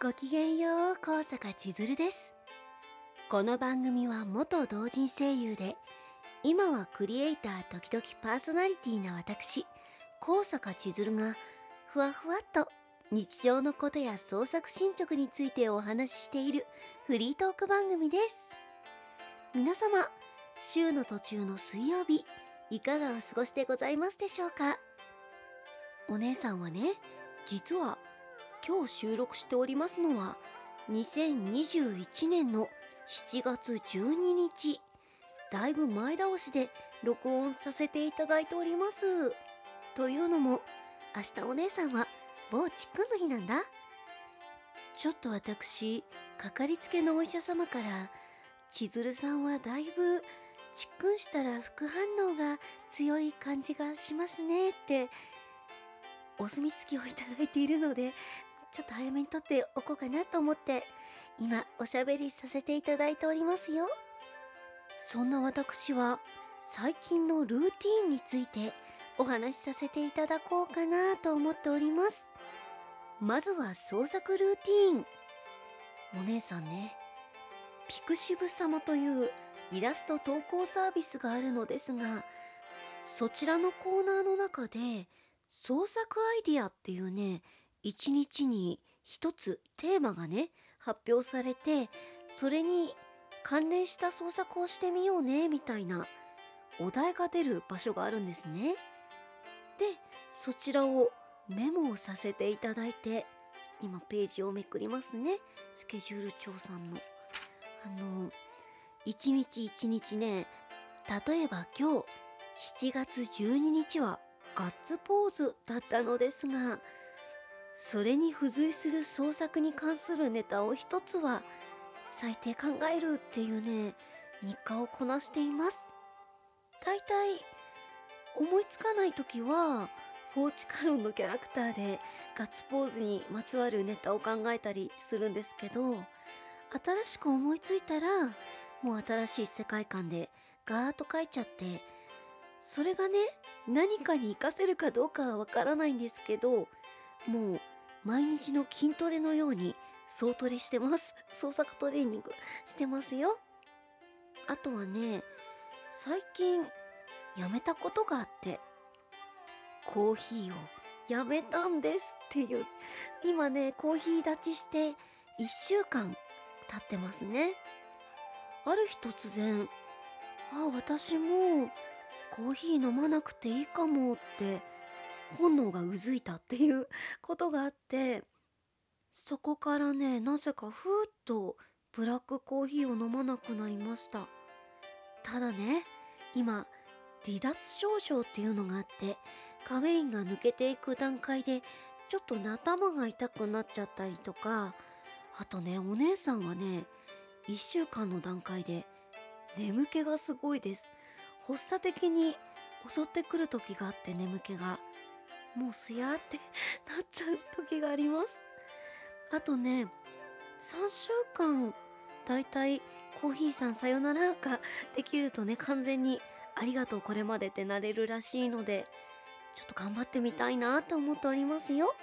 ごきげんよう高坂千鶴です。この番組は元同人声優で今はクリエイター時々パーソナリティな私高坂千鶴がふわふわっと日常のことや創作進捗についてお話ししているフリートーク番組です。皆様週の途中の水曜日いかがお過ごしでございますでしょうか？お姉さんはね実は今日収録しておりますのは2021年の7月12日。だいぶ前倒しで録音させていただいております。というのも明日お姉さんは某ちっくんの日なんだ。ちょっと私かかりつけのお医者様から千鶴さんはだいぶちっくんしたら副反応が強い感じがしますねってお墨付きをいただいているのでちょっと早めに撮っておこうかなと思って今おしゃべりさせていただいておりますよ。そんな私は最近のルーティンについてお話しさせていただこうかなと思っております。まずは創作ルーティン。お姉さんねピクシブ様というイラスト投稿サービスがあるのですがそちらのコーナーの中で創作アイディアっていうね一日に一つテーマがね発表されてそれに関連した創作をしてみようねみたいなお題が出る場所があるんですね。でそちらをメモをさせていただいて今ページをめくりますねスケジュール帳さんの。あの一日一日ね例えば今日7月12日はガッツポーズだったのですがそれに付随する創作に関するネタを一つは最低考えるっていうね日課をこなしています。大体思いつかない時はフォーチカロンのキャラクターでガッツポーズにまつわるネタを考えたりするんですけど新しく思いついたらもう新しい世界観でガーッと書いちゃってそれがね何かに活かせるかどうかはわからないんですけどもう毎日の筋トレのように総トレしてます。創作トレーニングしてますよ。あとはね最近やめたことがあってコーヒーをやめたんですっていう。今ねコーヒー立ちして1週間経ってますね。ある日突然あ私もコーヒー飲まなくていいかもって本能がうずいたっていうことがあってそこからねなぜかふーっとブラックコーヒーを飲まなくなりました。ただね今離脱症状っていうのがあってカフェインが抜けていく段階でちょっと頭が痛くなっちゃったりとかあとねお姉さんはね1週間の段階で眠気がすごいです。発作的に襲ってくる時があって眠気が。もうすやってなっちゃう時があります。あとね3週間だいたいコーヒーさんさよならができるとね完全にありがとうこれまでってなれるらしいのでちょっと頑張ってみたいなと思っておりますよ。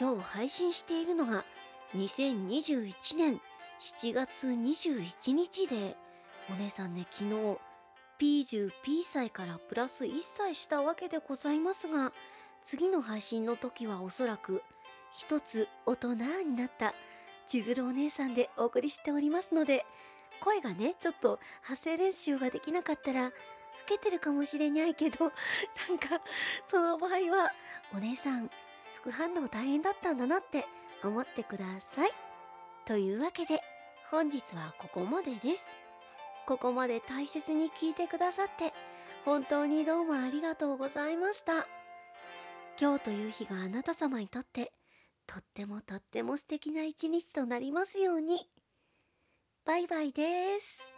今日配信しているのが2021年7月21日でお姉さんね昨日 P10P 歳からプラス1歳したわけでございますが次の配信の時はおそらく一つ大人になった千鶴お姉さんでお送りしておりますので声がねちょっと発声練習ができなかったら老けてるかもしれないけど なんかその場合はお姉さん副反応大変だったんだなって思ってください。というわけで本日はここまでです。ここまで大切に聞いてくださって本当にどうもありがとうございました。今日という日があなた様にとってとってもとっても素敵な一日となりますように。バイバイです。